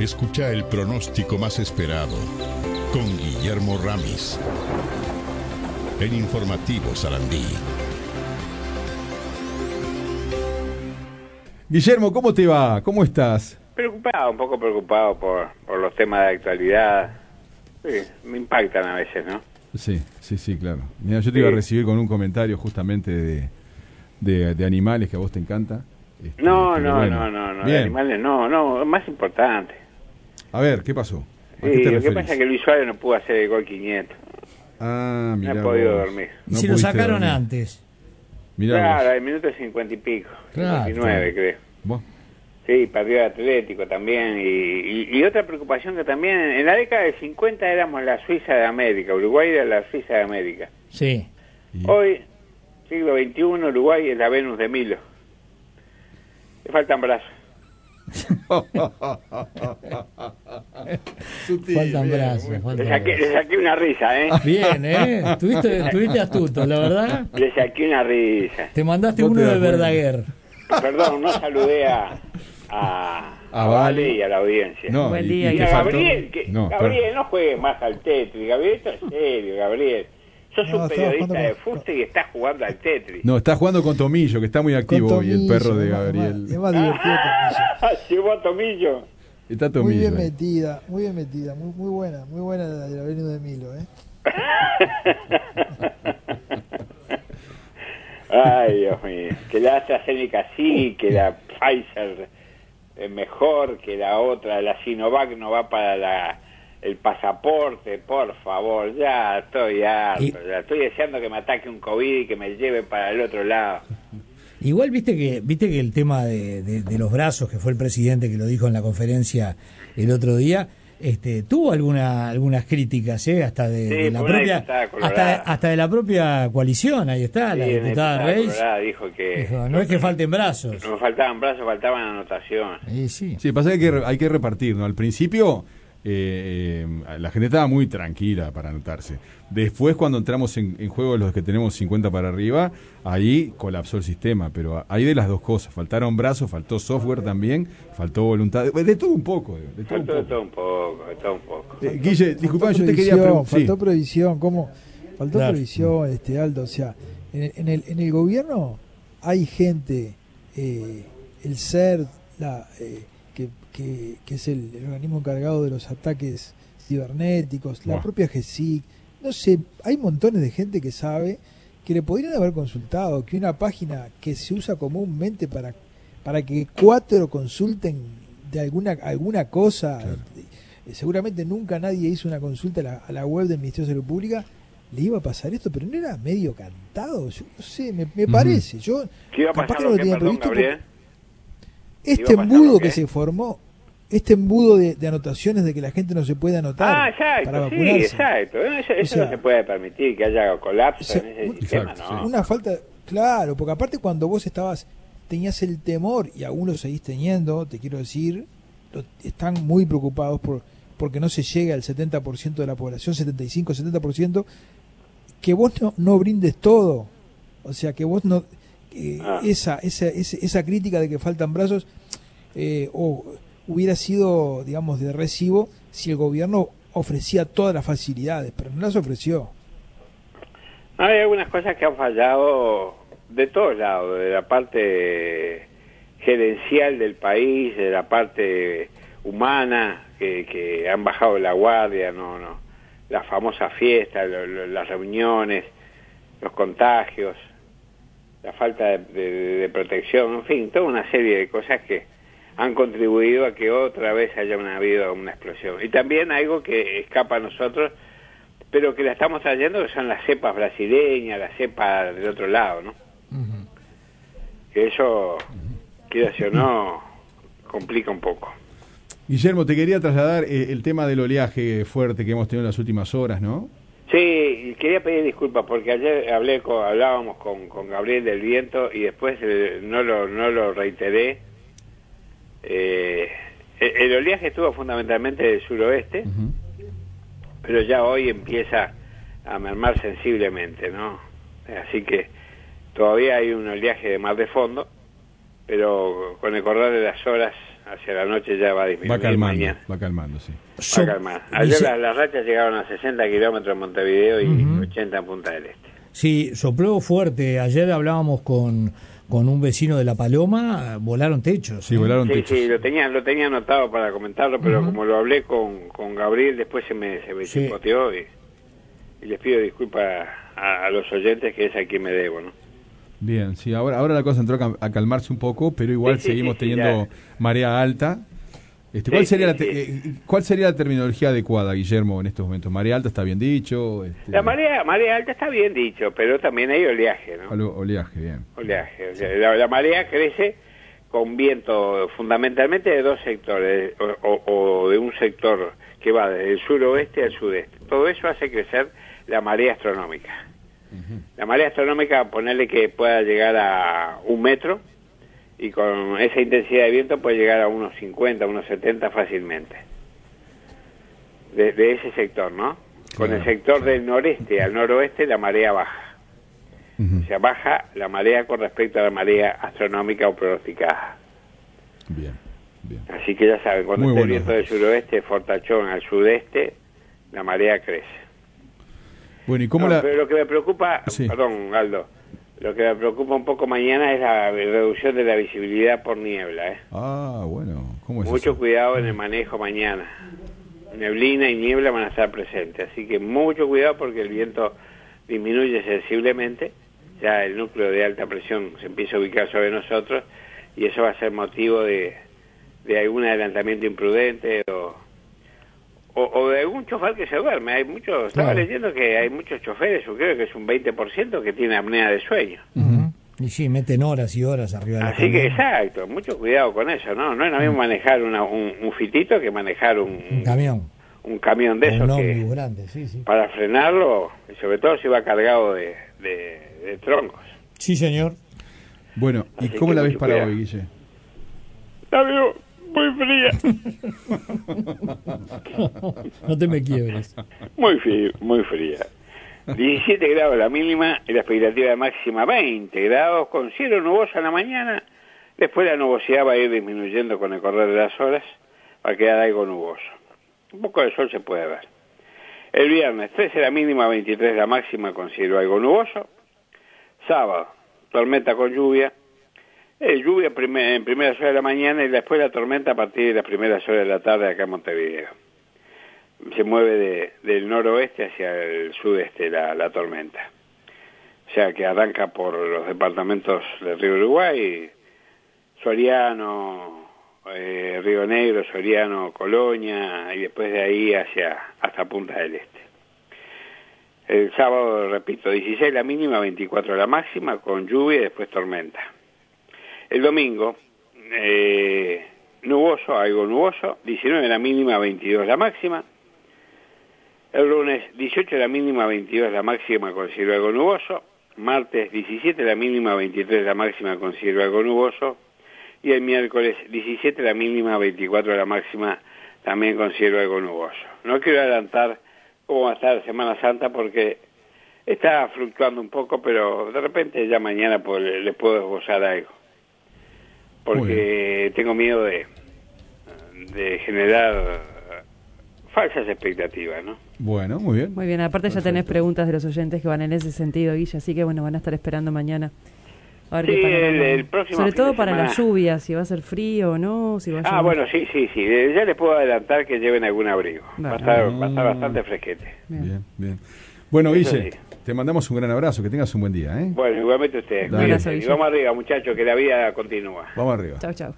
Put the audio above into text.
Escucha el pronóstico más esperado con Guillermo Ramis. En Informativo Sarandí. Guillermo, ¿cómo te va? ¿Cómo estás? Preocupado, un poco preocupado por, por los temas de actualidad. Sí, me impactan a veces, ¿no? Sí, sí, sí, claro. Mira, yo te iba a recibir con un comentario justamente de, de, de animales que a vos te encanta. Este, no, no, bueno. no, no, no, de Bien. animales no, no, más importante. A ver, ¿qué pasó? ¿A Sí, qué te lo que pasa es que Luis Suárez no pudo hacer el gol 500. Ah, No mira. he podido dormir. Y si lo sacaron antes. Mirá claro, al minuto 50 y pico. Claro. 59, creo. Vos. Sí, perdió el Atlético también. Y, y- y otra preocupación que también, en la década del 50 éramos la Suiza de América, Uruguay era la Suiza de América. Sí. Y- Hoy, siglo XXI, Uruguay es la Venus de Milo. Le faltan brazos. Sutil, Faltan bien, brazos. faltan Le saqué, brazos. le saqué una risa, ¿eh? Bien, ¿eh? Estuviste, estuviste astuto, la verdad. Le saqué una risa. Te mandaste te uno de. Verdaguer. Perdón, no saludé a, a, A a Vale. Vale y a la audiencia. No, Buen y- día, y a Gabriel, que, No, Gabriel, no juegue más al Tetris. Gabriel, esto es serio, Gabriel. Sos No, un periodista de fuste y estás jugando al Tetris. No, está jugando con Tomillo, que está muy activo hoy, el perro de Gabriel. Es más divertido Tomillo. Llevó a Tomillo. Está Muy Tomillo. bien ahí. metida, muy bien metida, muy, muy buena, muy buena la de la Venus de Milo, ¿eh? Ay, Dios mío. Que la AstraZeneca sí, que la Pfizer es mejor, que la otra, la Sinovac no va para la, el pasaporte, por favor, ya estoy harto, Y- ya estoy deseando que me ataque un COVID y que me lleve para el otro lado. Igual viste que viste que el tema de, de- de los brazos, que fue el presidente que lo dijo en la conferencia el otro día, este, tuvo alguna, algunas críticas, ¿eh? hasta de, Sí, de la propia, hasta, hasta de la propia coalición, ahí está, la Sí, diputada. Colorada dijo que Dijo, no es que falten brazos. no faltaban brazos, faltaban anotaciones. Sí, sí. Sí, pasa que hay que, re- hay que repartir, ¿no? Al principio eh, eh, la gente estaba muy tranquila para anotarse. Después, cuando entramos en, en juego los que tenemos 50 para arriba, ahí colapsó el sistema. Pero hay de las dos cosas. Faltaron brazos, faltó software también, faltó voluntad. De, de todo un poco. De, de todo un Faltó de poco. todo un poco, de todo un poco. Eh, Guille, disculpa, yo te quería preguntar. Faltó previsión, ¿cómo? Faltó Claro. previsión, este Aldo, o sea, en, en el, en el gobierno hay gente, eh, el CERT, la, eh, que, que, que es el, el organismo encargado de los ataques cibernéticos, la propia GESIC, no sé, hay montones de gente que sabe que le podrían haber consultado que una página que se usa comúnmente para, para que cuatro consulten de alguna, alguna cosa, eh, seguramente nunca nadie hizo una consulta a la, a la web del Ministerio de Salud Pública, le iba a pasar esto, pero no era medio cantado, yo no sé, me, parece, yo ¿Qué iba a capaz pasar que no lo que, perdón, Gabriel? Este ¿Iba a pasar embudo que qué? se formó, este embudo de, de anotaciones de que la gente no se puede anotar Ah, para exacto, sí, vacunarse. exacto. Eso, eso sea, no se puede permitir, que haya colapso o sea, en ese un- sistema, Exacto, ¿no? Una falta, claro, porque aparte cuando vos estabas, tenías el temor, y aún lo seguís teniendo, te quiero decir, lo- están muy preocupados por porque no se llega al 70% de la población, 75, 70%, que vos no, no brindes todo. O sea, que vos no... eh, Ah. esa, esa, esa, crítica de que faltan brazos eh, o hubiera sido, digamos, de recibo si el gobierno ofrecía todas las facilidades, pero no las ofreció. Hay algunas cosas que han fallado de todos lados, de la parte gerencial del país, de la parte humana, que, que han bajado la guardia, no, no, la famosa fiesta, lo- lo- las reuniones, los contagios, la falta de, de- de protección, en fin, toda una serie de cosas que han contribuido a que otra vez haya una, habido una explosión. Y también algo que escapa a nosotros, pero que la estamos trayendo, que son las cepas brasileñas, las cepas del otro lado, ¿no? Ujú. Que eso, quiera o no, complica un poco. Guillermo, te quería trasladar eh, el tema del oleaje fuerte que hemos tenido en las últimas horas, ¿no? Sí, quería pedir disculpas porque ayer hablé con, hablábamos con, con Gabriel del Viento y después eh, no lo no lo reiteré. Eh, el, el oleaje estuvo fundamentalmente del suroeste, pero ya hoy empieza a mermar sensiblemente, ¿no? Así que todavía hay un oleaje de mar de fondo, pero con el correr de las horas hacia la noche ya va a disminuir. Va calmando, mañana. va calmando, sí. Va a calmar. Ayer dice- las, las rachas llegaron a 60 kilómetros en Montevideo y 80 en Punta del Este. Sí, sopló fuerte. Ayer hablábamos con, con un vecino de La Paloma, volaron techos. Sí, volaron Sí, techos. sí, lo tenía, lo tenía anotado para comentarlo, pero como lo hablé con, con Gabriel, después se me, se me Sí. y les pido disculpas a, a los oyentes que es a quien me debo, ¿no? Bien, sí, ahora, ahora la cosa entró a calmarse un poco, pero igual Sí, seguimos sí, sí, teniendo marea alta. Este, ¿cuál, sería la te- eh, ¿Cuál sería la terminología adecuada, Guillermo, en estos momentos? ¿Marea alta está bien dicho? Este, La marea, marea alta está bien dicho, pero también hay oleaje, ¿no? algo- Oleaje, bien. Oleaje. La, la marea crece con viento fundamentalmente de dos sectores, o, o- o de un sector que va desde el suroeste al sudeste. Todo eso hace crecer la marea astronómica. La marea astronómica, ponerle que pueda llegar a un metro, y con esa intensidad de viento puede llegar a unos 50, unos 70 fácilmente. De, de ese sector, ¿no? Con el sector del noreste al noroeste la marea baja. Ujú, O sea, baja la marea con respecto a la marea astronómica o pronosticada. Bien, bien. Así que ya saben, cuando Muy esté el viento del suroeste, fortachón al sudeste, la marea crece. Bueno, ¿y cómo No, la...? Pero lo que me preocupa, Sí. perdón, Aldo, lo que me preocupa un poco mañana es la reducción de la visibilidad por niebla. ¿eh? Ah, bueno, ¿cómo es Mucho eso? cuidado en el manejo mañana. Neblina y niebla van a estar presentes, así que mucho cuidado porque el viento disminuye sensiblemente, ya el núcleo de alta presión se empieza a ubicar sobre nosotros y eso va a ser motivo de, de algún adelantamiento imprudente o, o, o de algún chofer que se duerme. Hay muchos, estaba Claro. leyendo que hay muchos choferes, yo creo que es un 20% que tiene apnea de sueño. Y sí, meten horas y horas arriba de la Así que exacto, mucho cuidado con eso, ¿no? No es lo mismo manejar una- un, un fitito que manejar un, Un camión. un camión de esos que grande, sí, sí. para frenarlo, y sobre todo si va cargado de, de, de troncos. Sí, señor. Bueno, ¿y Así cómo la ves para cuidado. hoy, Guille? La veo muy fría, No te me quiebres. muy fría, muy fría. 17 grados la mínima y la expectativa máxima 20 grados con cielo nuboso en la mañana. Después la nubosidad va a ir disminuyendo con el correr de las horas, va a quedar algo nuboso. Un poco de sol se puede ver. El viernes 13 la mínima, 23 la máxima con cielo algo nuboso. Sábado, tormenta con lluvia. Eh, lluvia en primeras horas de la mañana y después la tormenta a partir de las primeras horas de la tarde acá en Montevideo. Se mueve de- del noroeste hacia el sudeste la, la tormenta. O sea que arranca por los departamentos del río Uruguay, Soriano, eh, Río Negro, Soriano, Colonia y después de ahí hacia hasta Punta del Este. El sábado, repito, 16 la mínima, 24 la máxima, con lluvia y después tormenta. El domingo, eh, nuboso, algo nuboso, 19 la mínima, 22 la máxima. El lunes, 18 la mínima, 22 la máxima con algo nuboso. Martes, 17 la mínima, 23 la máxima con algo nuboso. Y el miércoles, 17 la mínima, 24 la máxima, también con algo nuboso. No quiero adelantar cómo va a estar Semana Santa porque está fluctuando un poco, pero de repente ya mañana le- les puedo esbozar algo. Porque tengo miedo de, de generar falsas expectativas, ¿no? Bueno, muy bien. Muy bien, aparte ya tenés preguntas de los oyentes que van en ese sentido, Guilla, así que bueno, van a estar esperando mañana. A ver Sí, qué el- próximo Sobre todo para la semana. lluvia, si va a ser frío o no, si va a Ah, bueno, sí, sí, sí. Eh, Ya les puedo adelantar que lleven algún abrigo. Va a Bueno. estar, va a estar bastante fresquete. Bien. Bien, bien. Bueno, Guille, sí. Te mandamos un gran abrazo, que tengas un buen día, ¿eh? Bueno, igualmente ustedes. Vamos arriba, muchachos, que la vida continúa. Vamos arriba. Chau, chau.